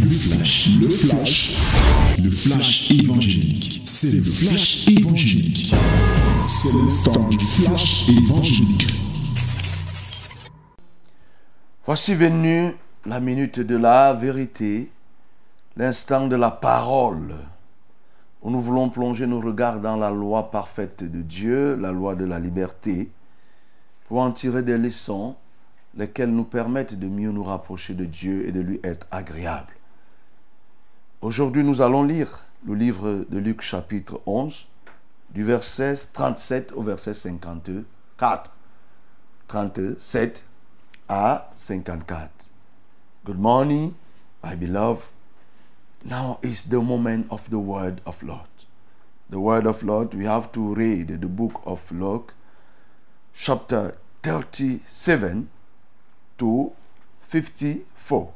Le flash, le flash, le flash évangélique. C'est le flash évangélique. C'est le temps du flash évangélique. Voici venu la minute de la vérité, l'instant de la parole, où nous voulons plonger nos regards dans la loi parfaite de Dieu, la loi de la liberté, pour en tirer des leçons, lesquelles nous permettent de mieux nous rapprocher de Dieu et de lui être agréable. Aujourd'hui, nous allons lire le livre de Luc chapitre 11, du verset 37 au verset 54. 37 à 54. Good morning, my beloved. Now is the moment of the word of Lord. The word of Lord, we have to read the book of Luke, chapter 37 to 54.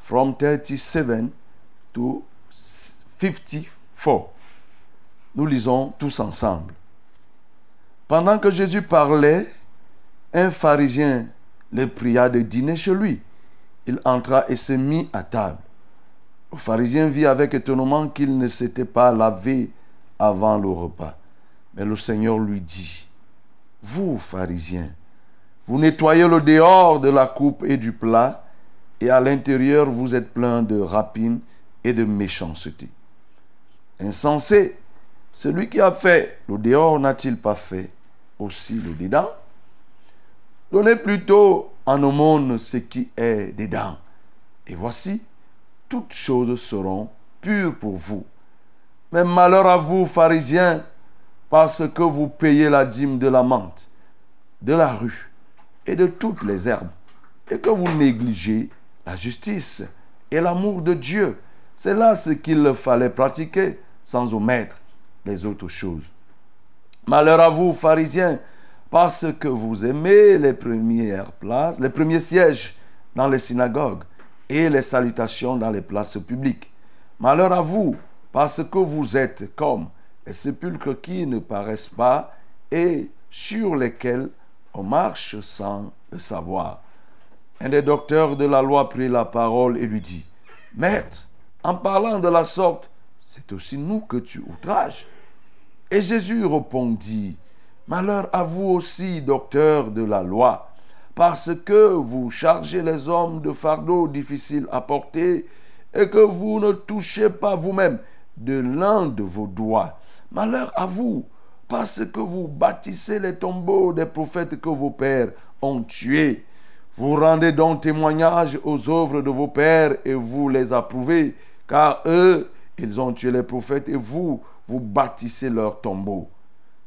From 37 to 54. Nous lisons tous ensemble. Pendant que Jésus parlait, un pharisien le pria de dîner chez lui. Il entra et se mit à table. Le pharisien vit avec étonnement qu'il ne s'était pas lavé avant le repas. Mais le Seigneur lui dit, Vous, pharisiens, vous nettoyez le dehors de la coupe et du plat, et à l'intérieur vous êtes plein de rapines et de méchanceté. Insensé, celui qui a fait le dehors n'a-t-il pas fait aussi le dedans? Donnez plutôt en aumône ce qui est dedans. Et voici, toutes choses seront pures pour vous. Mais malheur à vous, pharisiens, parce que vous payez la dîme de la menthe, de la rue et de toutes les herbes, et que vous négligez la justice et l'amour de Dieu. C'est là ce qu'il fallait pratiquer sans omettre les autres choses. Malheur à vous, pharisiens, parce que vous aimez les premières places, les premiers sièges dans les synagogues et les salutations dans les places publiques. Malheur à vous, parce que vous êtes comme les sépulcres qui ne paraissent pas et sur lesquels on marche sans le savoir. Un des docteurs de la loi prit la parole et lui dit, Maître, en parlant de la sorte, c'est aussi nous que tu outrages. Et Jésus répondit, Malheur à vous aussi, docteurs de la loi, parce que vous chargez les hommes de fardeaux difficiles à porter et que vous ne touchez pas vous-même de l'un de vos doigts. Malheur à vous, parce que vous bâtissez les tombeaux des prophètes que vos pères ont tués. Vous rendez donc témoignage aux œuvres de vos pères et vous les approuvez, car eux, ils ont tué les prophètes et vous, vous bâtissez leurs tombeaux.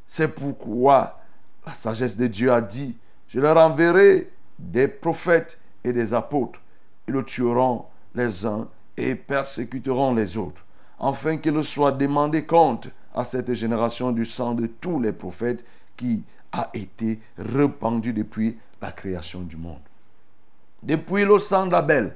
C'est pourquoi la sagesse de Dieu a dit, je leur enverrai des prophètes et des apôtres. Ils le tueront les uns et persécuteront les autres, afin qu'il soit demandé compte à cette génération du sang de tous les prophètes qui a été répandu depuis la création du monde. Depuis le sang d'Abel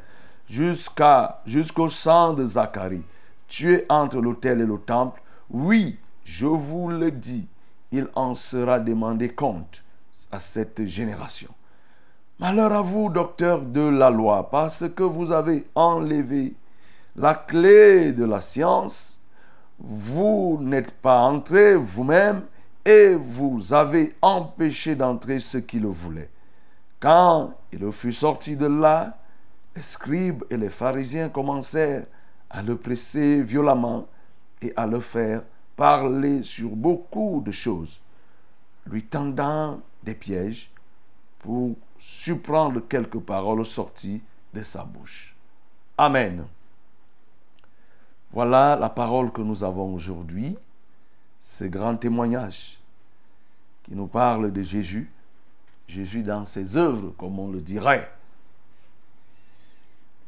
jusqu'à, jusqu'au sang de Zacharie, tué entre l'autel et le temple, oui, je vous le dis, il en sera demandé compte à cette génération. Malheur à vous, docteurs de la loi, parce que vous avez enlevé la clé de la science, vous n'êtes pas entré vous-même et vous avez empêché d'entrer ceux qui le voulaient. Quand il fut sorti de là, les scribes et les pharisiens commencèrent à le presser violemment et à le faire parler sur beaucoup de choses, lui tendant des pièges pour surprendre quelques paroles sorties de sa bouche. Amen. Voilà la parole que nous avons aujourd'hui, ce grand témoignage qui nous parle de Jésus, Jésus dans ses œuvres, comme on le dirait.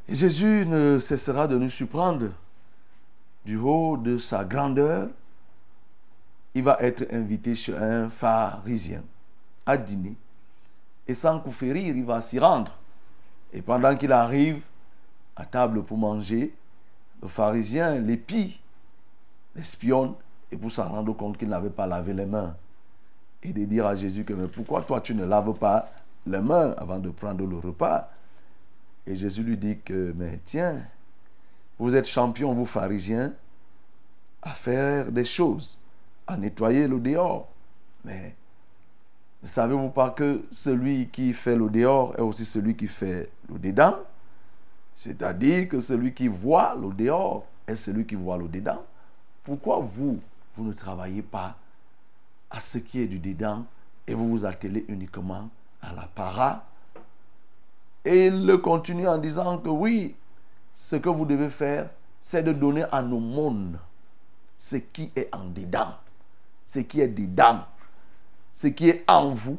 Jésus ne cessera de nous surprendre du haut de sa grandeur, il va être invité chez un pharisien à dîner. Et sans coup férir, il va s'y rendre. Et pendant qu'il arrive à table pour manger, le pharisien l'épie, l'espionne, et pour s'en rendre compte qu'il n'avait pas lavé les mains. Et de dire à Jésus que, mais pourquoi toi tu ne laves pas les mains avant de prendre le repas? Et Jésus lui dit que, mais tiens, vous êtes champion, vous pharisiens, à faire des choses, à nettoyer le dehors. Mais ne savez-vous pas que celui qui fait le dehors est aussi celui qui fait le dedans? C'est-à-dire que celui qui voit le dehors est celui qui voit le dedans. Pourquoi vous, vous ne travaillez pas à ce qui est du dedans et vous vous attelez uniquement à la para Et il le continue en disant que oui, ce que vous devez faire, c'est de donner à nos mondes ce qui est en dedans, ce qui est dedans, ce qui est en vous.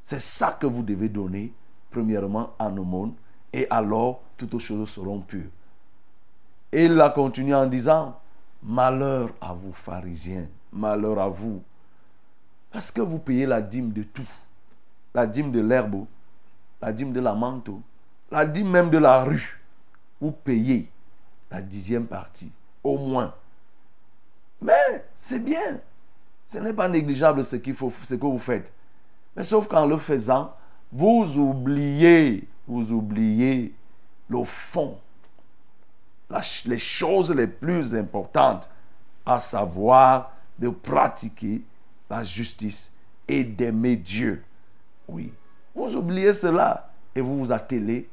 C'est ça que vous devez donner, premièrement, à nos mondes, et alors toutes choses seront pures. Et il a continué en disant, malheur à vous, pharisiens, malheur à vous, parce que vous payez la dîme de tout, la dîme de l'herbe, la dîme de la manteau, la dîme même de la rue. Vous payez la dixième partie, au moins. Mais c'est bien. Ce n'est pas négligeable ce, que vous faites. Mais sauf qu'en le faisant, vous oubliez, vous oubliez le fond, les choses les plus importantes, à savoir de pratiquer la justice et d'aimer Dieu. Oui, vous oubliez cela et vous vous attelez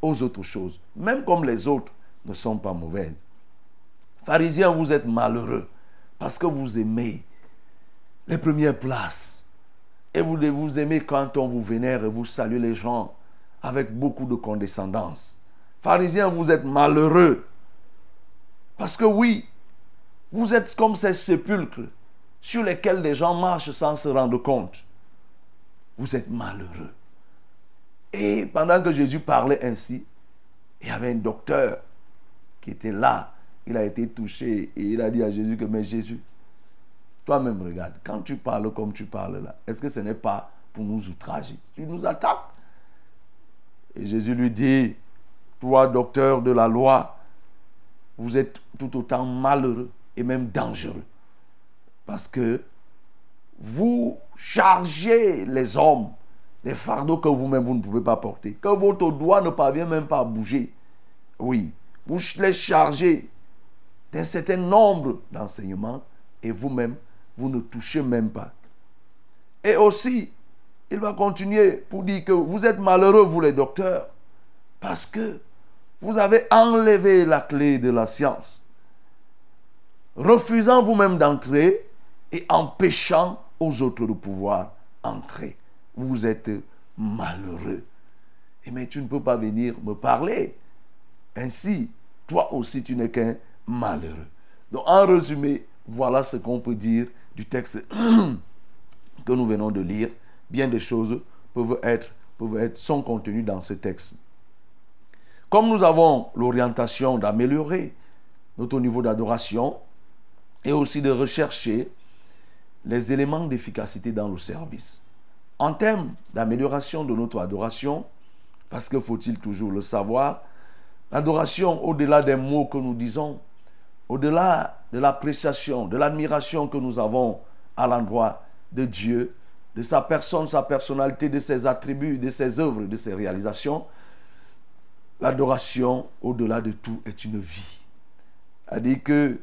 aux autres choses, même comme les autres ne sont pas mauvaises. Pharisiens, vous êtes malheureux parce que vous aimez les premières places. Et vous, vous aimez quand on vous vénère et vous saluez les gens avec beaucoup de condescendance. Pharisiens, vous êtes malheureux. Parce que oui, vous êtes comme ces sépulcres sur lesquels les gens marchent sans se rendre compte. Vous êtes malheureux. Et pendant que Jésus parlait ainsi, il y avait un docteur qui était là. Il a été touché et il a dit à Jésus que, mais Jésus, toi-même regarde, quand tu parles comme tu parles là, est-ce que ce n'est pas pour nous outrager? Tu nous attaques. Et Jésus lui dit, toi, docteur de la loi, vous êtes tout autant malheureux et même dangereux. Parce que vous chargez les hommes des fardeaux que vous-même vous ne pouvez pas porter, que votre doigt ne parvient même pas à bouger. Oui, vous les chargez d'un certain nombre d'enseignements et vous-même, vous ne touchez même pas. Et aussi, il va continuer pour dire que vous êtes malheureux, vous les docteurs, parce que vous avez enlevé la clé de la science, refusant vous-même d'entrer et empêchant aux autres de pouvoir entrer vous êtes malheureux. Et mais tu ne peux pas venir me parler. Ainsi, toi aussi, tu n'es qu'un malheureux. Donc, en résumé, voilà ce qu'on peut dire du texte que nous venons de lire. Bien des choses peuvent être, peuvent être, sont contenues dans ce texte. Comme nous avons l'orientation d'améliorer notre niveau d'adoration et aussi de rechercher les éléments d'efficacité dans le service en termes d'amélioration de notre adoration, parce que faut-il toujours le savoir, l'adoration, au-delà des mots que nous disons, au-delà de l'appréciation, de l'admiration que nous avons à l'endroit de Dieu, de sa personne, sa personnalité, de ses attributs, de ses œuvres, de ses réalisations, l'adoration, au-delà de tout, est une vie. C'est-à-dire que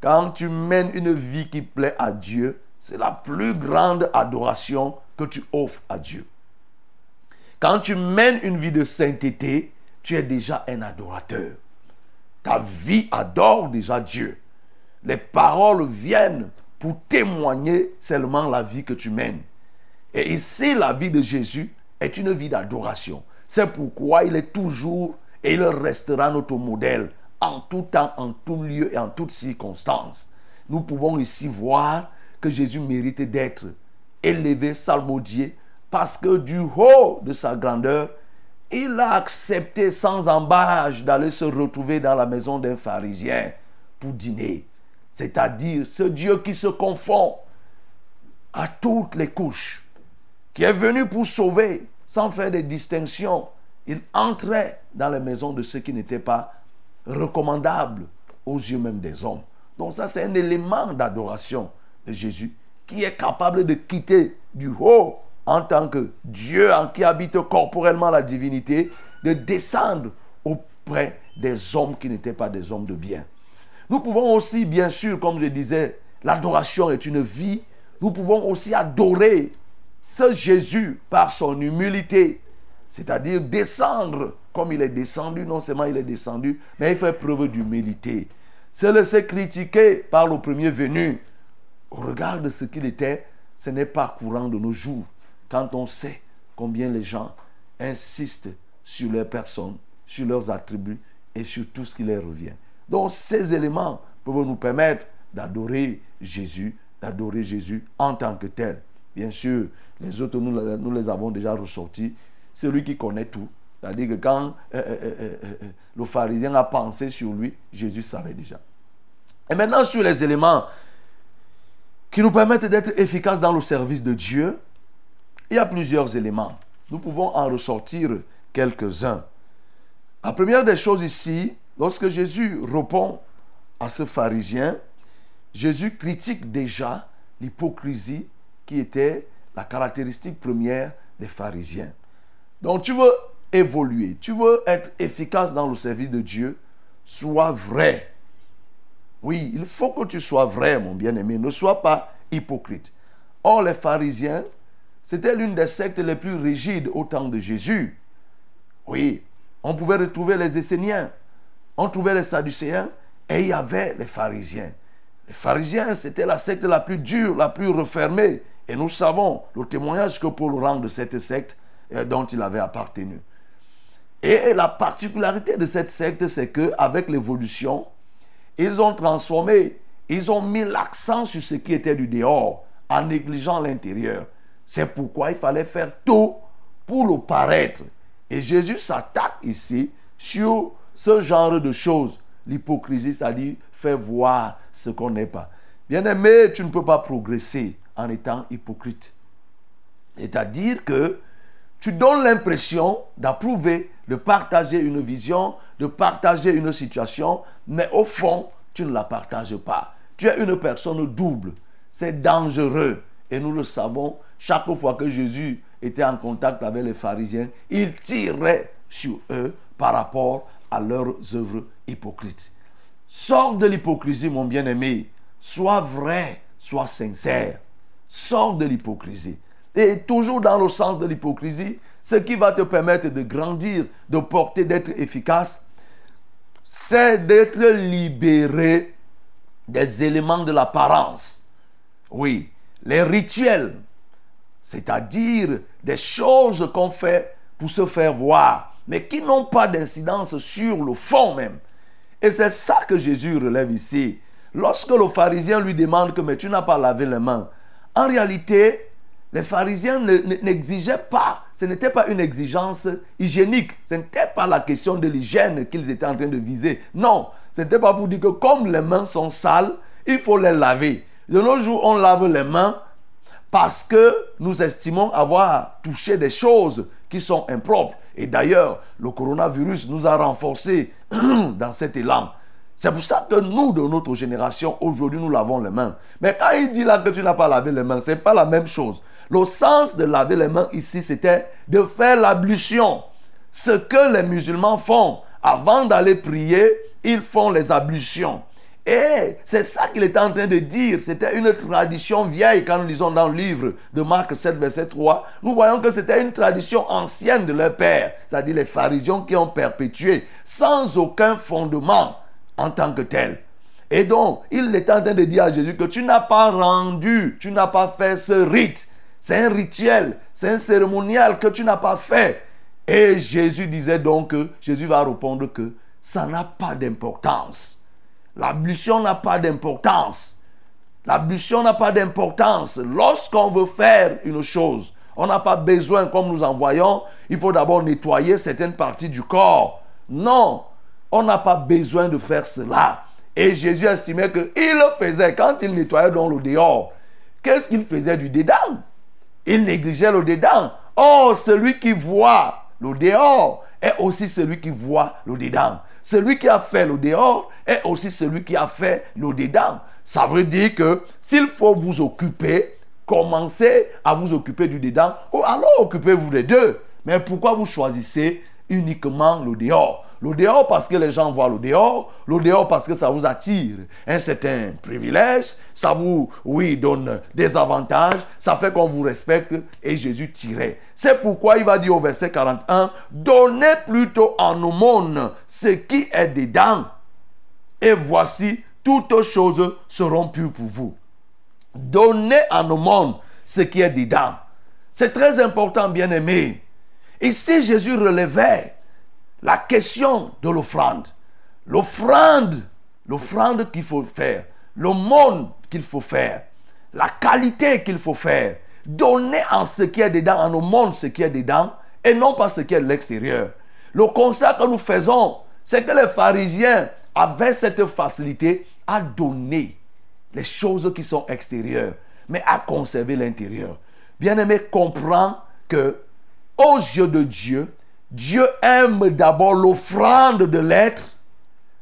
quand tu mènes une vie qui plaît à Dieu, c'est la plus grande adoration que tu offres à Dieu. Quand tu mènes une vie de sainteté, tu es déjà un adorateur. Ta vie adore déjà Dieu. Les paroles viennent pour témoigner seulement la vie que tu mènes. Et ici, la vie de Jésus est une vie d'adoration. C'est pourquoi il est toujours et il restera notre modèle en tout temps, en tout lieu et en toutes circonstances. Nous pouvons ici voir que Jésus mérite d'être élevé, salmodié, parce que du haut de sa grandeur, il a accepté sans embâche d'aller se retrouver dans la maison d'un pharisien pour dîner. C'est-à-dire ce Dieu qui se confond à toutes les couches, qui est venu pour sauver sans faire de distinction. Il entrait dans les maisons de ceux qui n'étaient pas recommandables aux yeux même des hommes. Donc ça, c'est un élément d'adoration Jésus qui est capable de quitter du haut en tant que Dieu en qui habite corporellement la divinité, de descendre au auprès des hommes qui n'étaient pas des hommes de bien. Nous pouvons aussi, bien sûr, comme je disais, l'adoration est une vie. Nous pouvons aussi adorer ce Jésus par son humilité, c'est-à-dire descendre comme il est descendu. Non seulement il est descendu, mais il fait preuve d'humilité. Se laisser critiquer par le premier venu, au regard de ce qu'il était, ce n'est pas courant de nos jours. Quand on sait combien les gens insistent sur leurs personnes, sur leurs attributs et sur tout ce qui leur revient. Donc ces éléments peuvent nous permettre d'adorer Jésus, d'adorer Jésus en tant que tel. Bien sûr, les autres, nous, les avons déjà ressortis. Celui qui connaît tout. C'est-à-dire que quand euh, euh, euh, le pharisien a pensé sur lui, Jésus savait déjà. Et maintenant, sur les éléments qui nous permettent d'être efficaces dans le service de Dieu, il y a plusieurs éléments. Nous pouvons en ressortir quelques-uns. La première des choses ici, lorsque Jésus répond à ce pharisien, Jésus critique déjà l'hypocrisie qui était la caractéristique première des pharisiens. Donc tu veux évoluer, tu veux être efficace dans le service de Dieu, sois vrai. Oui, il faut que tu sois vrai, mon bien-aimé, ne sois pas hypocrite. Or, les pharisiens, c'était l'une des sectes les plus rigides au temps de Jésus. Oui, on pouvait retrouver les Esséniens, on trouvait les Sadducéens et il y avait les pharisiens. Les pharisiens, c'était la secte la plus dure, la plus refermée. Et nous savons le témoignage que Paul rend de cette secte euh, dont il avait appartenu. Et la particularité de cette secte, c'est qu'avec l'évolution, ils ont transformé, ils ont mis l'accent sur ce qui était du dehors, en négligeant l'intérieur. C'est pourquoi il fallait faire tout pour le paraître. Et Jésus s'attaque ici sur ce genre de choses. L'hypocrisie, c'est-à-dire faire voir ce qu'on n'est pas. Bien-aimé, tu ne peux pas progresser en étant hypocrite. C'est-à-dire que tu donnes l'impression d'approuver, de partager une vision, de partager une situation, mais au fond, tu ne la partages pas. Tu es une personne double. C'est dangereux. Et nous le savons, chaque fois que Jésus était en contact avec les pharisiens, il tirait sur eux par rapport à leurs œuvres hypocrites. Sors de l'hypocrisie, mon bien-aimé. Sois vrai, sois sincère. Sors de l'hypocrisie. Et toujours dans le sens de l'hypocrisie, ce qui va te permettre de grandir, de porter, d'être efficace, c'est d'être libéré des éléments de l'apparence. Oui, les rituels, c'est-à-dire des choses qu'on fait pour se faire voir, mais qui n'ont pas d'incidence sur le fond même. Et c'est ça que Jésus relève ici. Lorsque le pharisien lui demande que mais tu n'as pas lavé les mains, en réalité, les pharisiens n'exigeaient pas, ce n'était pas une exigence hygiénique, ce n'était pas la question de l'hygiène qu'ils étaient en train de viser. Non, ce n'était pas pour dire que comme les mains sont sales, il faut les laver. De nos jours, on lave les mains parce que nous estimons avoir touché des choses qui sont impropres. Et d'ailleurs, le coronavirus nous a renforcés dans cet élan. C'est pour ça que nous, de notre génération, aujourd'hui, nous lavons les mains. Mais quand il dit là que tu n'as pas lavé les mains, ce n'est pas la même chose. Le sens de laver les mains ici, c'était de faire l'ablution. Ce que les musulmans font avant d'aller prier, ils font les ablutions. Et c'est ça qu'il était en train de dire. C'était une tradition vieille quand nous lisons dans le livre de Marc 7, verset 3. Nous voyons que c'était une tradition ancienne de leur père, c'est-à-dire les pharisiens qui ont perpétué sans aucun fondement en tant que tel. Et donc, il est en train de dire à Jésus que tu n'as pas rendu, tu n'as pas fait ce rite. C'est un rituel, c'est un cérémonial que tu n'as pas fait. Et Jésus disait donc que Jésus va répondre que ça n'a pas d'importance. L'ablution n'a pas d'importance. L'ablution n'a pas d'importance. Lorsqu'on veut faire une chose, on n'a pas besoin, comme nous en voyons, il faut d'abord nettoyer certaines parties du corps. Non, on n'a pas besoin de faire cela. Et Jésus estimait qu'il le faisait quand il nettoyait dans le dehors. Qu'est-ce qu'il faisait du dedans Il négligeait le dedans. Oh, celui qui voit le dehors est aussi celui qui voit le dedans. Celui qui a fait le dehors est aussi celui qui a fait le dedans. Ça veut dire que s'il faut vous occuper, commencez à vous occuper du dedans, ou alors occupez-vous des deux. Mais pourquoi vous choisissez uniquement le dehors? Le dehors parce que les gens voient le dehors. Le dehors parce que ça vous attire un certain privilège. Ça vous, oui, donne des avantages. Ça fait qu'on vous respecte. Et Jésus tirait. C'est pourquoi il va dire au verset 41, donnez plutôt en aumône ce qui est dedans. Et voici, toutes choses seront pures pour vous. Donnez en aumône ce qui est dedans. C'est très important, bien aimé. Ici, Jésus relevait la question de l'offrande. L'offrande, l'offrande qu'il faut faire, le monde qu'il faut faire, la qualité qu'il faut faire. Donner en ce qui est dedans, en au monde ce qui est dedans, et non pas ce qui est de l'extérieur. Le constat que nous faisons, c'est que les pharisiens avaient cette facilité à donner les choses qui sont extérieures, mais à conserver l'intérieur. Bien-aimé, comprends que aux yeux de Dieu, Dieu aime d'abord l'offrande de l'être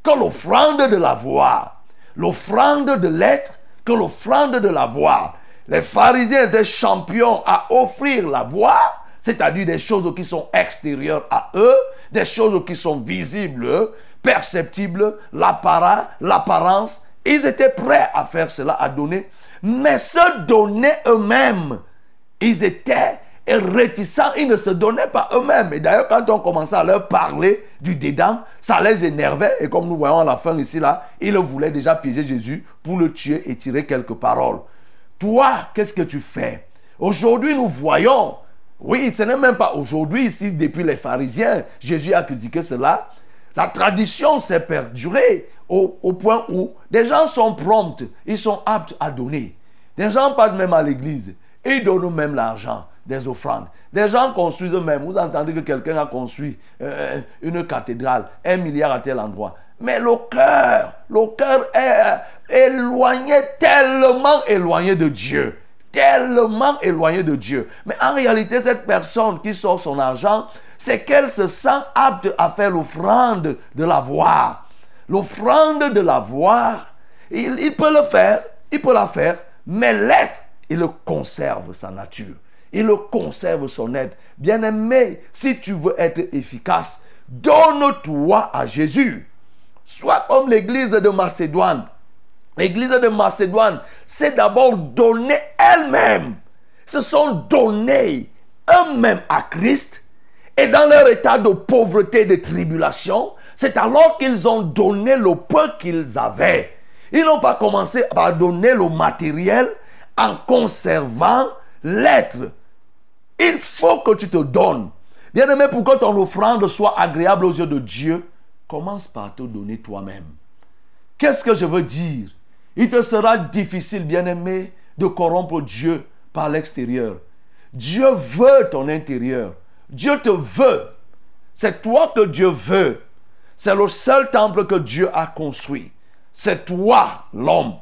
que l'offrande de l'avoir. L'offrande de l'être que l'offrande de l'avoir. Les pharisiens étaient champions à offrir l'avoir, c'est-à-dire des choses qui sont extérieures à eux, des choses qui sont visibles, perceptibles, l'apparence. Ils étaient prêts à faire cela, à donner, mais se donner eux-mêmes. Ils étaient et réticents, ils ne se donnaient pas eux-mêmes. Et d'ailleurs, quand on commençait à leur parler du dédain, ça les énervait. Et comme nous voyons à la fin ici, là, ils voulaient déjà piéger Jésus pour le tuer et tirer quelques paroles. Toi, qu'est-ce que tu fais? Aujourd'hui, nous voyons, oui, ce n'est même pas aujourd'hui, ici, depuis les pharisiens, Jésus a critiqué cela. La tradition s'est perdurée au, point où des gens sont prompts, ils sont aptes à donner. Des gens partent même à l'église, et ils donnent même l'argent des offrandes. Des gens construisent eux-mêmes. Vous entendez que quelqu'un a construit euh, une cathédrale, un milliard à tel endroit. Mais le cœur, le cœur est éloigné, tellement éloigné de Dieu. Tellement éloigné de Dieu. Mais en réalité, cette personne qui sort son argent, c'est qu'elle se sent apte à faire l'offrande de l'avoir. L'offrande de l'avoir, il, il peut le faire, il peut la faire, mais l'être, il conserve sa nature il conserve son aide. Bien-aimé, si tu veux être efficace, donne-toi à Jésus. Sois comme l'église de Macédoine. L'église de Macédoine, c'est d'abord donner elle-même. Se sont donnés eux-mêmes à Christ. Et dans leur état de pauvreté et de tribulation, c'est alors qu'ils ont donné le peu qu'ils avaient. Ils n'ont pas commencé à donner le matériel en conservant l'être il faut que tu te donnes. Bien aimé, pour que ton offrande soit agréable aux yeux de Dieu, commence par te donner toi-même. Qu'est-ce que je veux dire? Il te sera difficile, bien aimé, de corrompre Dieu par l'extérieur. Dieu veut ton intérieur. Dieu te veut. C'est toi que Dieu veut. C'est le seul temple que Dieu a construit. C'est toi, l'homme.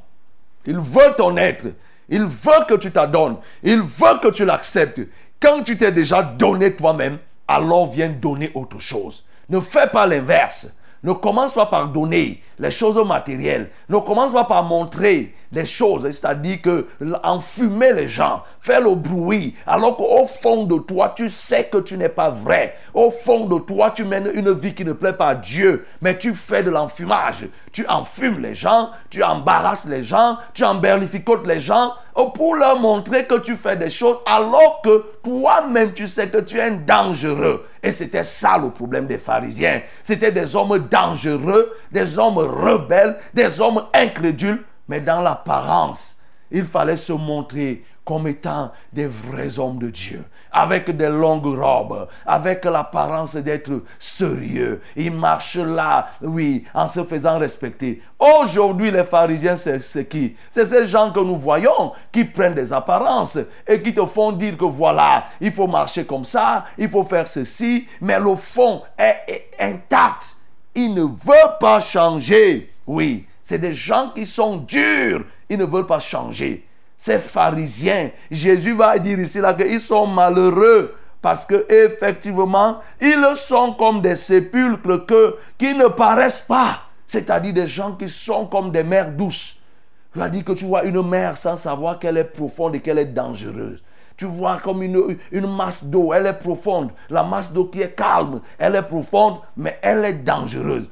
Il veut ton être. Il veut que tu t'adonnes. Il veut que tu l'acceptes. Quand tu t'es déjà donné toi-même, alors viens donner autre chose. Ne fais pas l'inverse. Ne commence pas par donner les choses matérielles. Ne commence pas par montrer les choses, c'est-à-dire que enfumer les gens, faire le bruit, alors qu'au fond de toi, tu sais que tu n'es pas vrai. Au fond de toi, tu mènes une vie qui ne plaît pas à Dieu, mais tu fais de l'enfumage. Tu enfumes les gens, tu embarrasses les gens, tu emberlificotes les gens pour leur montrer que tu fais des choses alors que toi-même tu sais que tu es dangereux. Et c'était ça le problème des pharisiens. C'était des hommes dangereux, des hommes rebelles, des hommes incrédules mais dans l'apparence, il fallait se montrer comme étant des vrais hommes de Dieu, avec des longues robes, avec l'apparence d'être sérieux. Ils marchent là, oui, en se faisant respecter. Aujourd'hui, les pharisiens, c'est qui? C'est ces gens que nous voyons qui prennent des apparences et qui te font dire que voilà, il faut marcher comme ça, il faut faire ceci, mais le fond est intact. Il ne veut pas changer. Oui, c'est des gens qui sont durs. Ils ne veulent pas changer. Ces pharisiens, Jésus va dire ici là qu'ils sont malheureux parce que effectivement, ils sont comme des sépulcres qui ne paraissent pas. C'est-à-dire des gens qui sont comme des mers douces. Tu as dit que tu vois une mer sans savoir qu'elle est profonde et qu'elle est dangereuse. tu vois comme une, une masse d'eau, elle est profonde. La masse d'eau qui est calme, elle est profonde, mais elle est dangereuse.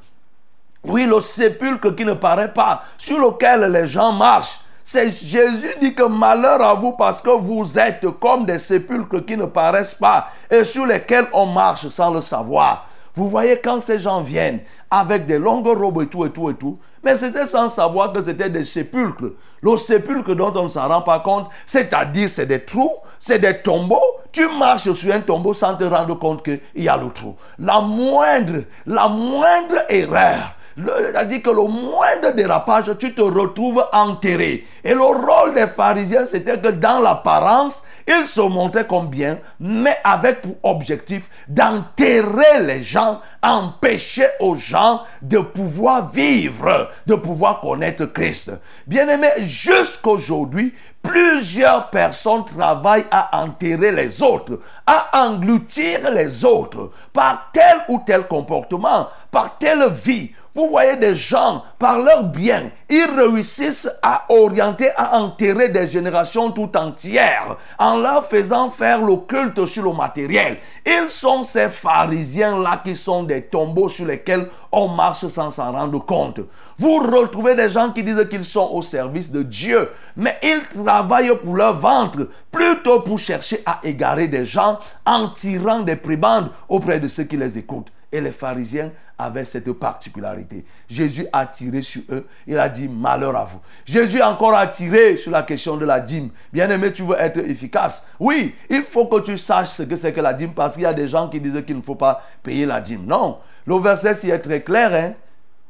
Oui, le sépulcre qui ne paraît pas, sur lequel les gens marchent. Jésus dit que malheur à vous parce que vous êtes comme des sépulcres qui ne paraissent pas et sur lesquels on marche sans le savoir. Vous voyez quand ces gens viennent avec des longues robes et tout et tout et tout, mais c'était sans savoir que c'était des sépulcres. Le sépulcre dont on ne s'en rend pas compte, c'est-à-dire c'est des trous, c'est des tombeaux. Tu marches sur un tombeau sans te rendre compte qu'il y a le trou. La moindre, la moindre erreur, c'est-à-dire que le moindre dérapage, tu te retrouves enterré. Et le rôle des pharisiens, c'était que dans l'apparence, ils se montraient comme bien, mais avec pour objectif d'enterrer les gens, empêcher aux gens de pouvoir vivre, de pouvoir connaître Christ. Bien aimé, jusqu'aujourd'hui, plusieurs personnes travaillent à enterrer les autres, à engloutir les autres par tel ou tel comportement, par telle vie vous voyez des gens, par leur bien, ils réussissent à orienter, à enterrer des générations tout entières en leur faisant faire le culte sur le matériel. Ils sont ces pharisiens-là qui sont des tombeaux sur lesquels on marche sans s'en rendre compte. Vous retrouvez des gens qui disent qu'ils sont au service de Dieu, mais ils travaillent pour leur ventre, plutôt pour chercher à égarer des gens en tirant des prébendes auprès de ceux qui les écoutent. Et les pharisiens avait cette particularité. Jésus a tiré sur eux. Il a dit malheur à vous. Jésus encore a tiré sur la question de la dîme. Bien aimé, tu veux être efficace? Oui, il faut que tu saches ce que c'est que la dîme parce qu'il y a des gens qui disent qu'il ne faut pas payer la dîme. Non, le verset s'y est très clair. Hein?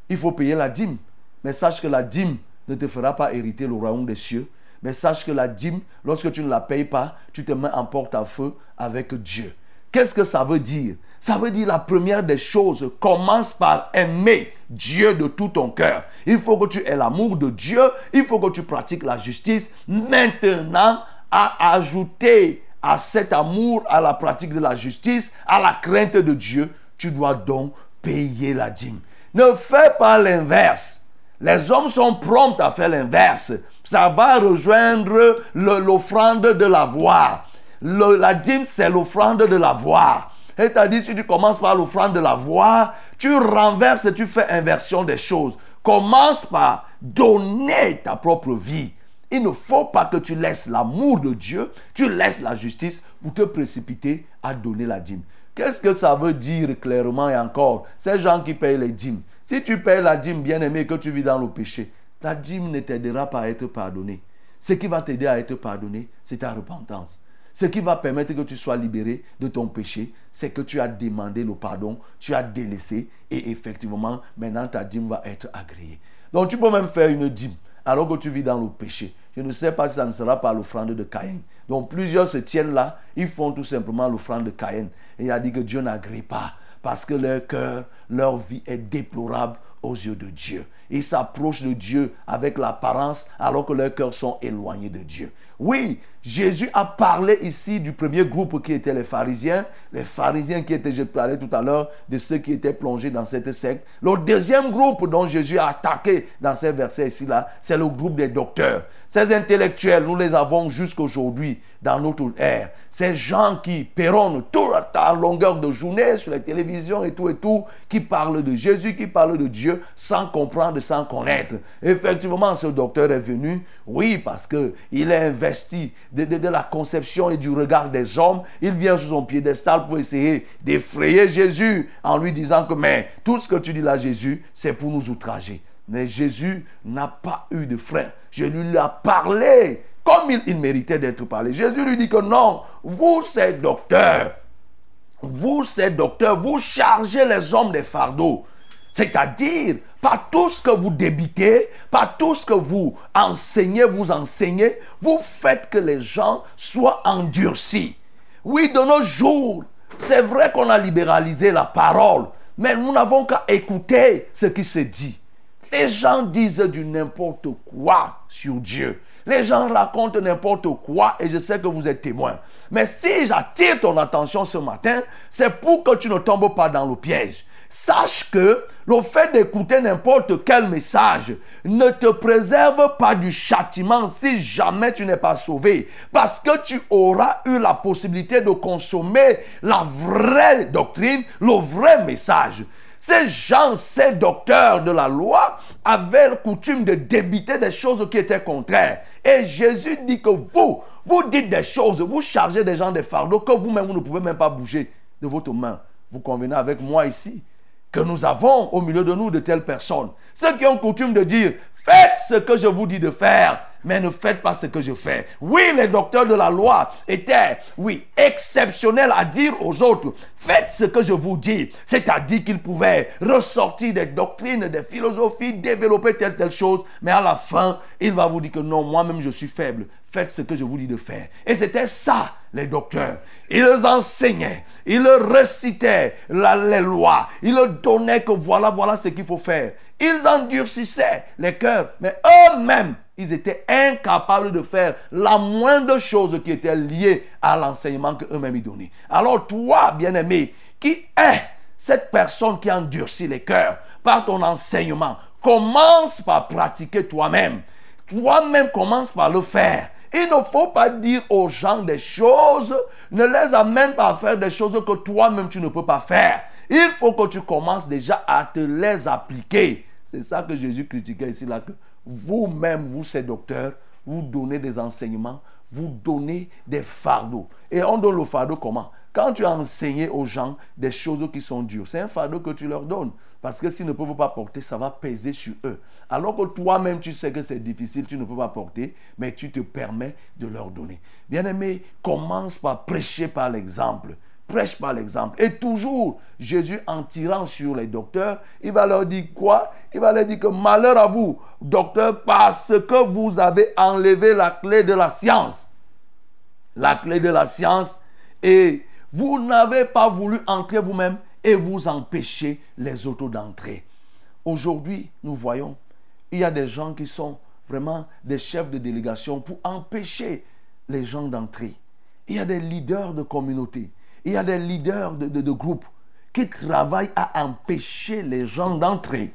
Il faut payer la dîme. Mais sache que la dîme ne te fera pas hériter le royaume des cieux. Mais sache que la dîme, lorsque tu ne la payes pas, tu te mets en porte-à-feu avec Dieu. Qu'est-ce que ça veut dire? Ça veut dire la première des choses, commence par aimer Dieu de tout ton cœur. Il faut que tu aies l'amour de Dieu, il faut que tu pratiques la justice. Maintenant, à ajouter à cet amour, à la pratique de la justice, à la crainte de Dieu, tu dois donc payer la dîme. Ne fais pas l'inverse. Les hommes sont prompts à faire l'inverse. Ça va rejoindre l'offrande de l'avoir. La dîme, c'est l'offrande de l'avoir. C'est-à-dire, si tu commences par l'offrande de la voix, tu renverses et tu fais inversion des choses. Commence par donner ta propre vie. Il ne faut pas que tu laisses l'amour de Dieu, tu laisses la justice pour te précipiter à donner la dîme. Qu'est-ce que ça veut dire clairement et encore? Ces gens qui payent les dîmes. Si tu payes la dîme, bien aimé, que tu vis dans le péché, ta dîme ne t'aidera pas à être pardonné. Ce qui va t'aider à être pardonné, c'est ta repentance. Ce qui va permettre que tu sois libéré de ton péché, c'est que tu as demandé le pardon, tu as délaissé et effectivement, maintenant ta dîme va être agréée. Donc tu peux même faire une dîme alors que tu vis dans le péché. Je ne sais pas si ça ne sera pas l'offrande de Caïn. Donc plusieurs se tiennent là, ils font tout simplement l'offrande de Caïn. Et il a dit que Dieu n'agrée pas parce que leur cœur, leur vie est déplorable aux yeux de Dieu. Ils s'approchent de Dieu avec l'apparence alors que leurs cœurs sont éloignés de Dieu. Oui, Jésus a parlé ici du premier groupe qui étaient les pharisiens. Les pharisiens qui étaient, je parlais tout à l'heure, de ceux qui étaient plongés dans cette secte. Le deuxième groupe dont Jésus a attaqué dans ces versets ici-là, c'est le groupe des docteurs. Ces intellectuels, nous les avons jusqu'aujourd'hui dans notre ère. Ces gens qui péronnent toute la longueur de journée sur les télévisions et tout et tout, qui parlent de Jésus, qui parlent de Dieu sans comprendre, sans connaître. Effectivement, ce docteur est venu, oui, parce qu'il est investi de, la conception et du regard des hommes. Il vient sur son piédestal pour essayer d'effrayer Jésus en lui disant que, mais tout ce que tu dis là, Jésus, c'est pour nous outrager. Mais Jésus n'a pas eu de frein. Je lui ai parlé comme il, il méritait d'être parlé. Jésus lui dit que non, vous, ces docteurs, vous, ces docteurs, vous chargez les hommes des fardeaux. C'est-à-dire, pas tout ce que vous débitez, pas tout ce que vous enseignez, vous enseignez, vous faites que les gens soient endurcis. Oui, de nos jours, c'est vrai qu'on a libéralisé la parole, mais nous n'avons qu'à écouter ce qui se dit. Les gens disent du n'importe quoi sur Dieu. Les gens racontent n'importe quoi et je sais que vous êtes témoin. Mais si j'attire ton attention ce matin, c'est pour que tu ne tombes pas dans le piège. Sache que le fait d'écouter n'importe quel message ne te préserve pas du châtiment si jamais tu n'es pas sauvé. Parce que tu auras eu la possibilité de consommer la vraie doctrine, le vrai message. Ces gens, ces docteurs de la loi, avaient coutume de débiter des choses qui étaient contraires. Et Jésus dit que vous, vous dites des choses, vous chargez des gens des fardeaux que vous-même, vous ne pouvez même pas bouger de votre main. Vous convenez avec moi ici? Que nous avons au milieu de nous de telles personnes. Ceux qui ont coutume de dire, faites ce que je vous dis de faire mais ne faites pas ce que je fais. Oui, les docteurs de la loi étaient, oui, exceptionnels à dire aux autres, faites ce que je vous dis. C'est-à-dire qu'ils pouvaient ressortir des doctrines, des philosophies, développer telle, telle chose, mais à la fin, il va vous dire que non, moi-même je suis faible. Faites ce que je vous dis de faire. Et c'était ça, les docteurs. Ils enseignaient, ils récitaient les lois, ils donnaient que voilà, voilà ce qu'il faut faire. Ils endurcissaient les cœurs, mais eux-mêmes, ils étaient incapables de faire la moindre chose qui était liée à l'enseignement qu'eux-mêmes y donnaient. Alors toi, bien-aimé, qui est cette personne qui endurcit les cœurs par ton enseignement, commence par pratiquer toi-même. Toi-même commence par le faire. Il ne faut pas dire aux gens des choses, ne les amène pas à faire des choses que toi-même tu ne peux pas faire. Il faut que tu commences déjà à te les appliquer. C'est ça que Jésus critiquait ici, là, vous-même, vous, ces docteurs, vous donnez des enseignements, vous donnez des fardeaux. Et on donne le fardeau comment? Quand tu as enseigné aux gens des choses qui sont dures, c'est un fardeau que tu leur donnes. Parce que s'ils ne peuvent pas porter, ça va peser sur eux. Alors que toi-même, tu sais que c'est difficile, tu ne peux pas porter, mais tu te permets de leur donner. Bien-aimé, commence par prêcher par l'exemple prêche par l'exemple. Et toujours, Jésus, en tirant sur les docteurs, il va leur dire quoi? Il va leur dire que malheur à vous, docteurs, parce que vous avez enlevé la clé de la science. La clé de la science. Et vous n'avez pas voulu entrer vous-même et vous empêchez les autres d'entrer. Aujourd'hui, nous voyons, il y a des gens qui sont vraiment des chefs de délégation pour empêcher les gens d'entrer. Il y a des leaders de communauté il y a des leaders de, groupes qui travaillent à empêcher les gens d'entrer.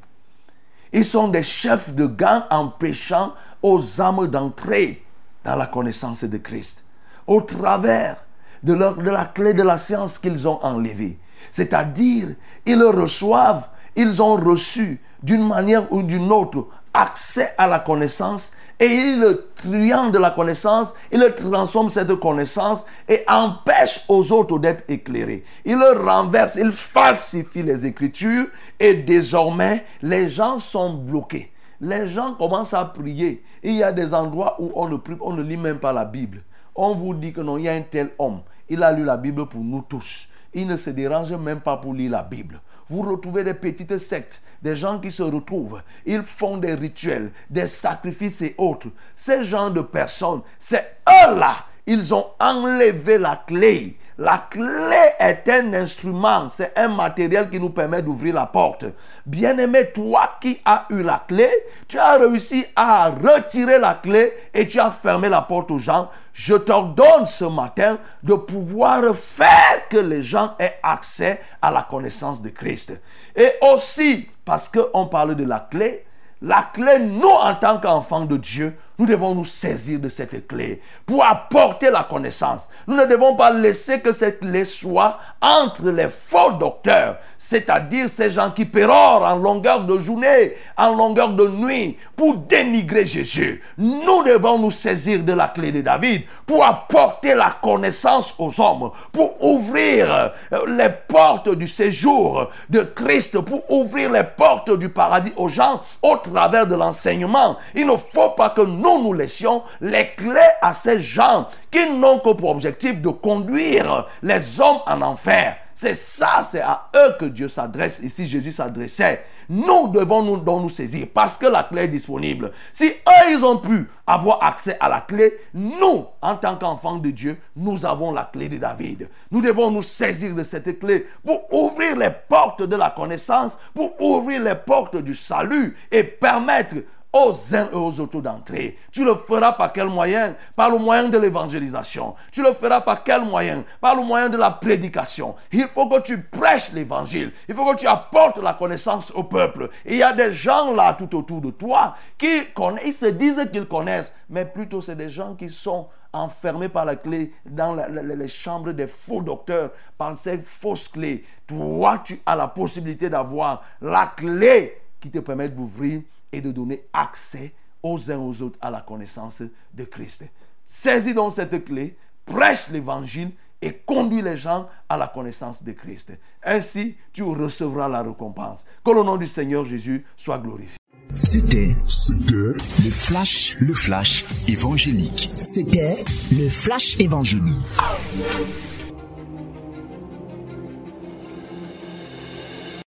Ils sont des chefs de gang empêchant aux âmes d'entrer dans la connaissance de Christ au travers de, de la clé de la science qu'ils ont enlevée. C'est-à-dire, ils reçoivent, ils ont reçu d'une manière ou d'une autre accès à la connaissance et il triant de la connaissance, il transforme cette connaissance et empêche aux autres d'être éclairés. Il renverse, il falsifie les Écritures et désormais les gens sont bloqués. Les gens commencent à prier. Il y a des endroits où on ne lit même pas la Bible. On vous dit que non, il y a un tel homme. Il a lu la Bible pour nous tous. Il ne se dérange même pas pour lire la Bible. Vous retrouvez des petites sectes des gens qui se retrouvent, ils font des rituels, des sacrifices et autres. Ces gens de personnes, c'est eux-là, ils ont enlevé la clé. La clé est un instrument, c'est un matériel qui nous permet d'ouvrir la porte. Bien-aimé, toi qui as eu la clé, tu as réussi à retirer la clé et tu as fermé la porte aux gens. Je t'ordonne ce matin de pouvoir faire que les gens aient accès à la connaissance de Christ. Et aussi, parce qu'on parle de la clé, la clé, nous, en tant qu'enfants de Dieu, nous devons nous saisir de cette clé pour apporter la connaissance. Nous ne devons pas laisser que cette clé soit entre les faux docteurs, c'est-à-dire ces gens qui pérorent en longueur de journée, en longueur de nuit, pour dénigrer Jésus. Nous devons nous saisir de la clé de David pour apporter la connaissance aux hommes, pour ouvrir euh, les portes du séjour de Christ, pour ouvrir les portes du paradis aux gens au travers de l'enseignement. Il ne faut pas que nous nous nous laissions les clés à ces gens qui n'ont que pour objectif de conduire les hommes en enfer. C'est ça, c'est à eux que Dieu s'adresse. Ici, Jésus s'adressait. Nous devons nous, donc nous saisir parce que la clé est disponible. Si eux, ils ont pu avoir accès à la clé, nous, en tant qu'enfants de Dieu, nous avons la clé de David. Nous devons nous saisir de cette clé pour ouvrir les portes de la connaissance, pour ouvrir les portes du salut et permettre aux uns et aux autres d'entrer. Tu le feras par quel moyen? Par le moyen de l'évangélisation. Tu le feras par quel moyen? Par le moyen de la prédication. Il faut que tu prêches l'évangile. Il faut que tu apportes la connaissance au peuple. Il y a des gens là tout autour de toi qui connaissent, ils se disent qu'ils connaissent, mais plutôt c'est des gens qui sont enfermés par la clé dans les chambres des faux docteurs par ces fausses clés. Toi, tu as la possibilité d'avoir la clé qui te permet d'ouvrir et de donner accès aux uns aux autres à la connaissance de Christ. Saisis donc cette clé, prêche l'évangile et conduis les gens à la connaissance de Christ. Ainsi, tu recevras la récompense. Que le nom du Seigneur Jésus soit glorifié. C'était C'était le flash, le flash évangélique. C'était le flash évangélique.